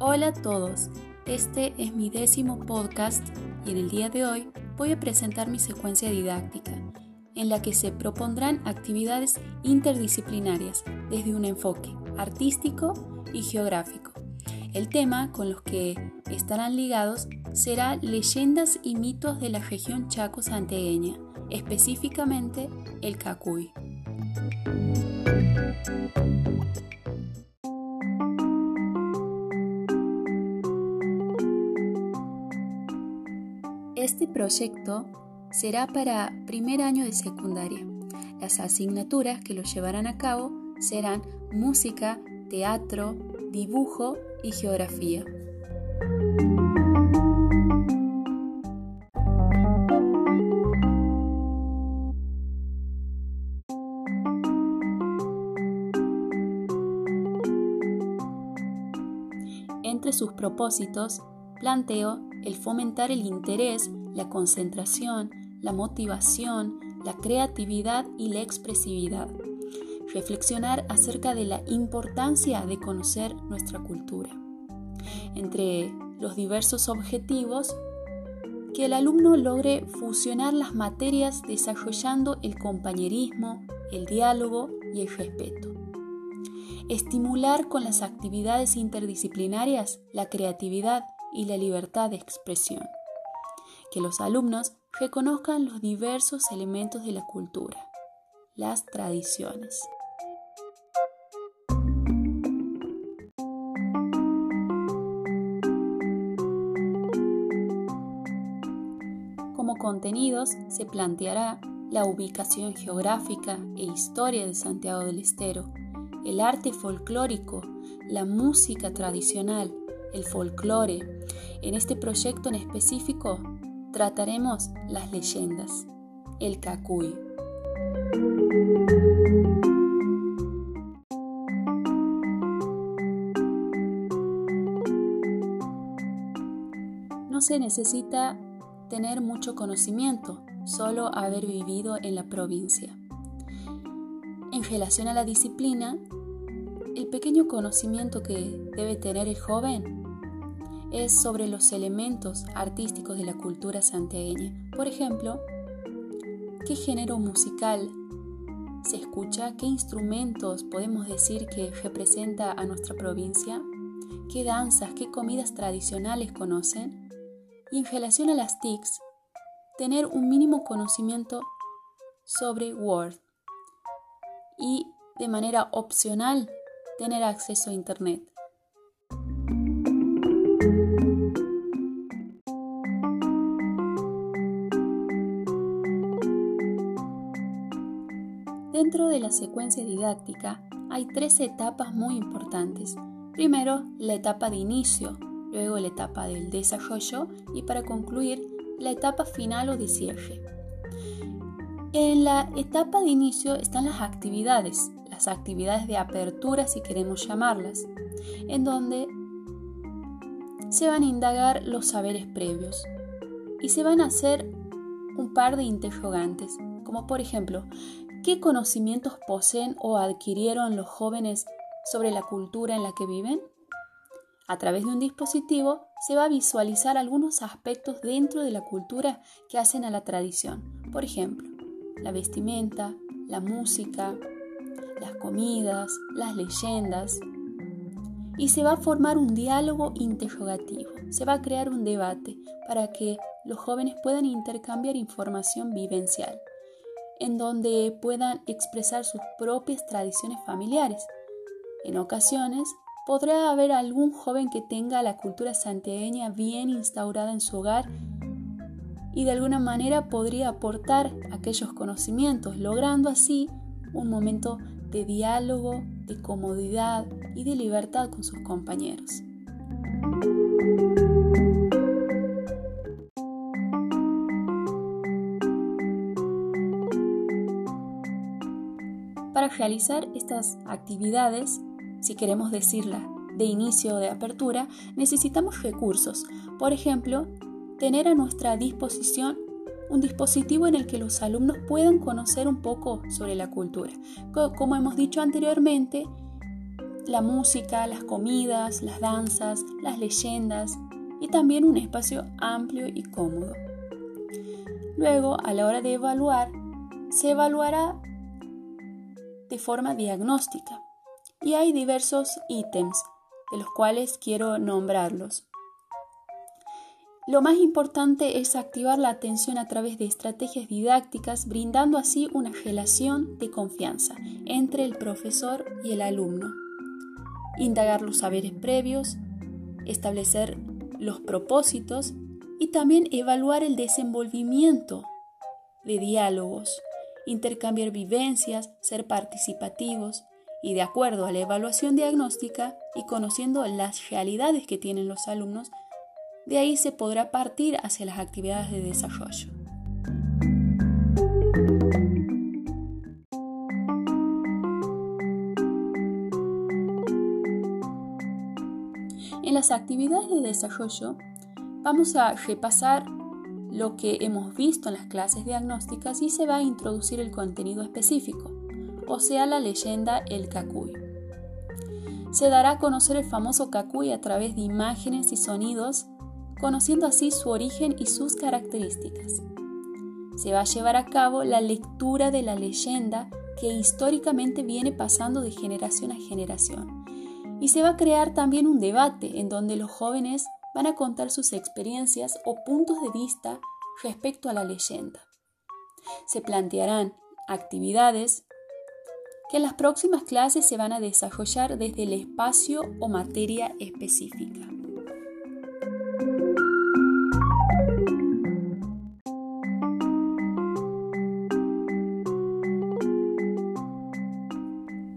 Hola a todos, este es mi décimo podcast y en el día de hoy voy a presentar mi secuencia didáctica, en la que se propondrán actividades interdisciplinarias desde un enfoque artístico y geográfico. El tema con los que estarán ligados será leyendas y mitos de la región chaco santegueña, específicamente el cacuy. Este proyecto será para primer año de secundaria. Las asignaturas que lo llevarán a cabo serán música, teatro, dibujo y geografía. Entre sus propósitos, planteo el fomentar el interés, la concentración, la motivación, la creatividad y la expresividad. Reflexionar acerca de la importancia de conocer nuestra cultura. Entre los diversos objetivos, que el alumno logre fusionar las materias desarrollando el compañerismo, el diálogo y el respeto. Estimular con las actividades interdisciplinarias la creatividad y la libertad de expresión. Que los alumnos reconozcan los diversos elementos de la cultura, las tradiciones. Como contenidos se planteará la ubicación geográfica e historia de Santiago del Estero, el arte folclórico, la música tradicional, el folclore. En este proyecto en específico trataremos las leyendas, el cacuy. No se necesita tener mucho conocimiento, solo haber vivido en la provincia. En relación a la disciplina, el pequeño conocimiento que debe tener el joven es sobre los elementos artísticos de la cultura santiagueña. Por ejemplo, ¿qué género musical se escucha? ¿Qué instrumentos podemos decir que representa a nuestra provincia? ¿Qué danzas, qué comidas tradicionales conocen? Y relación a las TICs, tener un mínimo conocimiento sobre Word y de manera opcional tener acceso a Internet. Dentro de la secuencia didáctica hay tres etapas muy importantes. Primero, la etapa de inicio, luego la etapa del desarrollo y para concluir, la etapa final o de cierre. En la etapa de inicio están las actividades, las actividades de apertura si queremos llamarlas, en donde se van a indagar los saberes previos y se van a hacer un par de interrogantes, como por ejemplo, ¿Qué conocimientos poseen o adquirieron los jóvenes sobre la cultura en la que viven? A través de un dispositivo se va a visualizar algunos aspectos dentro de la cultura que hacen a la tradición. Por ejemplo, la vestimenta, la música, las comidas, las leyendas. Y se va a formar un diálogo interrogativo. Se va a crear un debate para que los jóvenes puedan intercambiar información vivencial en donde puedan expresar sus propias tradiciones familiares. En ocasiones, podrá haber algún joven que tenga la cultura santiagueña bien instaurada en su hogar y de alguna manera podría aportar aquellos conocimientos, logrando así un momento de diálogo, de comodidad y de libertad con sus compañeros. Para realizar estas actividades, si queremos decirla de inicio o de apertura, necesitamos recursos. Por ejemplo, tener a nuestra disposición un dispositivo en el que los alumnos puedan conocer un poco sobre la cultura. Como hemos dicho anteriormente, la música, las comidas, las danzas, las leyendas y también un espacio amplio y cómodo. Luego, a la hora de evaluar, se evaluará de forma diagnóstica y hay diversos ítems de los cuales quiero nombrarlos. Lo más importante es activar la atención a través de estrategias didácticas, brindando así una relación de confianza entre el profesor y el alumno. Indagar los saberes previos, establecer los propósitos y también evaluar el desenvolvimiento de diálogos, intercambiar vivencias, ser participativos y de acuerdo a la evaluación diagnóstica y conociendo las realidades que tienen los alumnos, de ahí se podrá partir hacia las actividades de desarrollo. En las actividades de desarrollo vamos a repasar lo que hemos visto en las clases diagnósticas y se va a introducir el contenido específico, o sea, la leyenda El Cacuy. Se dará a conocer el famoso Cacuy a través de imágenes y sonidos conociendo así su origen y sus características. Se va a llevar a cabo la lectura de la leyenda que históricamente viene pasando de generación a generación. Y se va a crear también un debate en donde los jóvenes van a contar sus experiencias o puntos de vista respecto a la leyenda. Se plantearán actividades que las próximas clases se van a desarrollar desde el espacio o materia específica.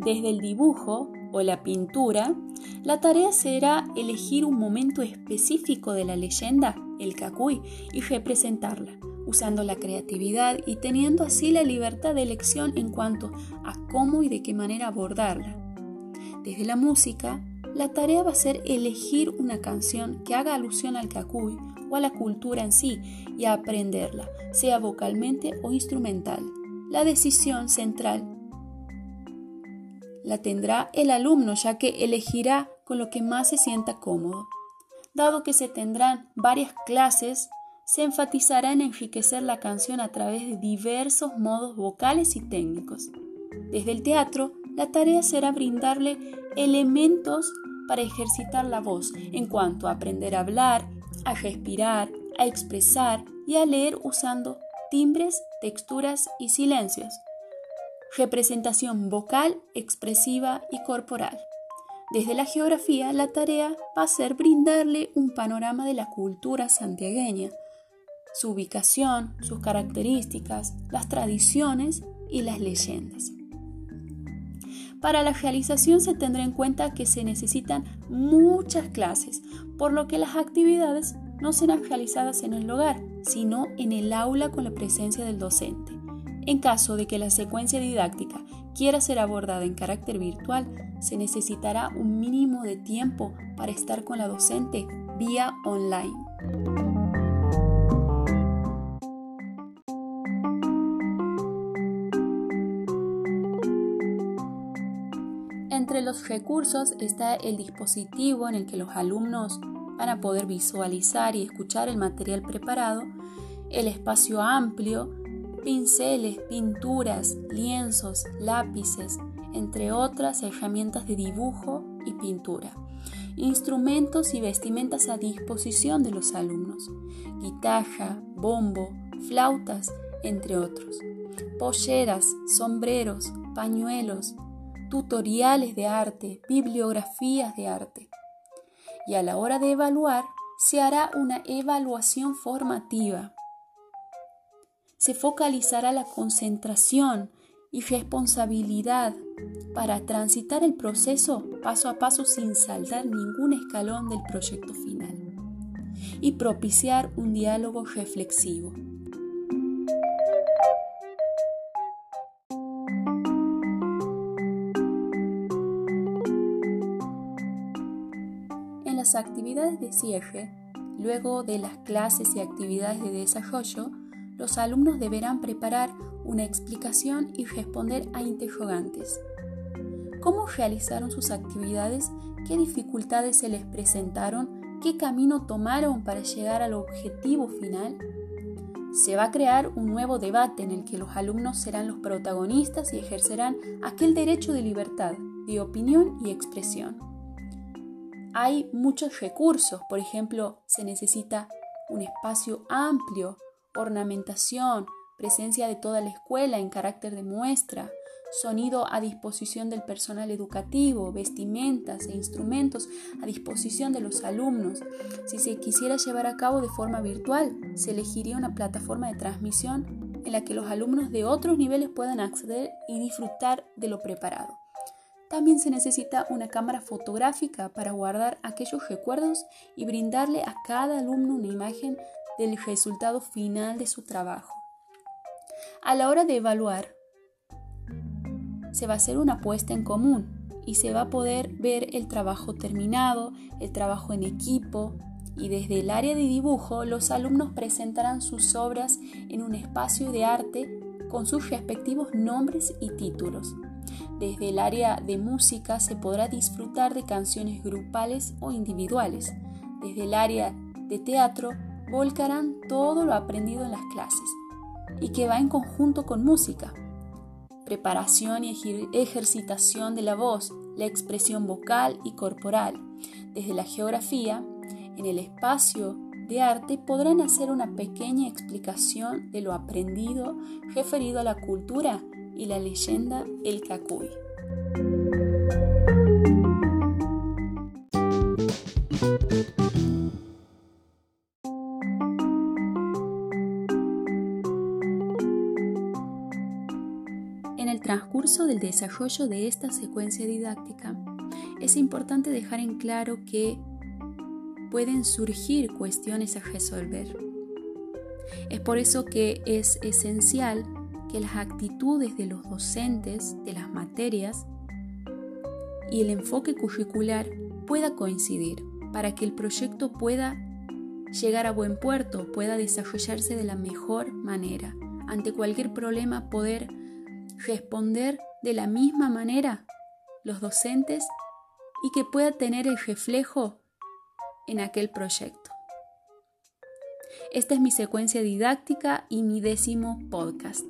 Desde el dibujo o la pintura, la tarea será elegir un momento específico de la leyenda, el cacuy, y representarla, usando la creatividad y teniendo así la libertad de elección en cuanto a cómo y de qué manera abordarla. Desde la música, la tarea va a ser elegir una canción que haga alusión al cacuy o a la cultura en sí y aprenderla, sea vocalmente o instrumental. La decisión central la tendrá el alumno ya que elegirá con lo que más se sienta cómodo. Dado que se tendrán varias clases, se enfatizará en enriquecer la canción a través de diversos modos vocales y técnicos. Desde el teatro, la tarea será brindarle elementos para ejercitar la voz en cuanto a aprender a hablar, a respirar, a expresar y a leer usando timbres, texturas y silencios representación vocal, expresiva y corporal. Desde la geografía, la tarea va a ser brindarle un panorama de la cultura santiagueña, su ubicación, sus características, las tradiciones y las leyendas. Para la realización se tendrá en cuenta que se necesitan muchas clases, por lo que las actividades no serán realizadas en el hogar, sino en el aula con la presencia del docente. En caso de que la secuencia didáctica quiera ser abordada en carácter virtual, se necesitará un mínimo de tiempo para estar con la docente vía online. Los recursos está el dispositivo en el que los alumnos van a poder visualizar y escuchar el material preparado, el espacio amplio pinceles, pinturas, lienzos, lápices, entre otras herramientas de dibujo y pintura, instrumentos y vestimentas a disposición de los alumnos, guitarra, bombo, flautas, entre otros, polleras, sombreros, pañuelos, tutoriales de arte, bibliografías de arte. Y a la hora de evaluar, se hará una evaluación formativa se focalizará la concentración y responsabilidad para transitar el proceso paso a paso sin saltar ningún escalón del proyecto final y propiciar un diálogo reflexivo. Las actividades de cierre, luego de las clases y actividades de desarrollo, los alumnos deberán preparar una explicación y responder a interrogantes. ¿Cómo realizaron sus actividades? ¿Qué dificultades se les presentaron? ¿Qué camino tomaron para llegar al objetivo final? Se va a crear un nuevo debate en el que los alumnos serán los protagonistas y ejercerán aquel derecho de libertad, de opinión y expresión. Hay muchos recursos, por ejemplo, se necesita un espacio amplio, ornamentación, presencia de toda la escuela en carácter de muestra, sonido a disposición del personal educativo, vestimentas e instrumentos a disposición de los alumnos. Si se quisiera llevar a cabo de forma virtual, se elegiría una plataforma de transmisión en la que los alumnos de otros niveles puedan acceder y disfrutar de lo preparado. También se necesita una cámara fotográfica para guardar aquellos recuerdos y brindarle a cada alumno una imagen del resultado final de su trabajo. A la hora de evaluar, se va a hacer una puesta en común y se va a poder ver el trabajo terminado, el trabajo en equipo y desde el área de dibujo los alumnos presentarán sus obras en un espacio de arte con sus respectivos nombres y títulos. Desde el área de música se podrá disfrutar de canciones grupales o individuales. Desde el área de teatro volcarán todo lo aprendido en las clases y que va en conjunto con música preparación y ejercitación de la voz, la expresión vocal y corporal. Desde la geografía, en el espacio de arte podrán hacer una pequeña explicación de lo aprendido referido a la cultura y la leyenda El Cacuy. transcurso del desarrollo de esta secuencia didáctica, es importante dejar en claro que pueden surgir cuestiones a resolver. Es por eso que es esencial que las actitudes de los docentes de las materias y el enfoque curricular pueda coincidir para que el proyecto pueda llegar a buen puerto, pueda desarrollarse de la mejor manera. Ante cualquier problema poder responder de la misma manera los docentes y que pueda tener el reflejo en aquel proyecto. Esta es mi secuencia didáctica y mi décimo podcast.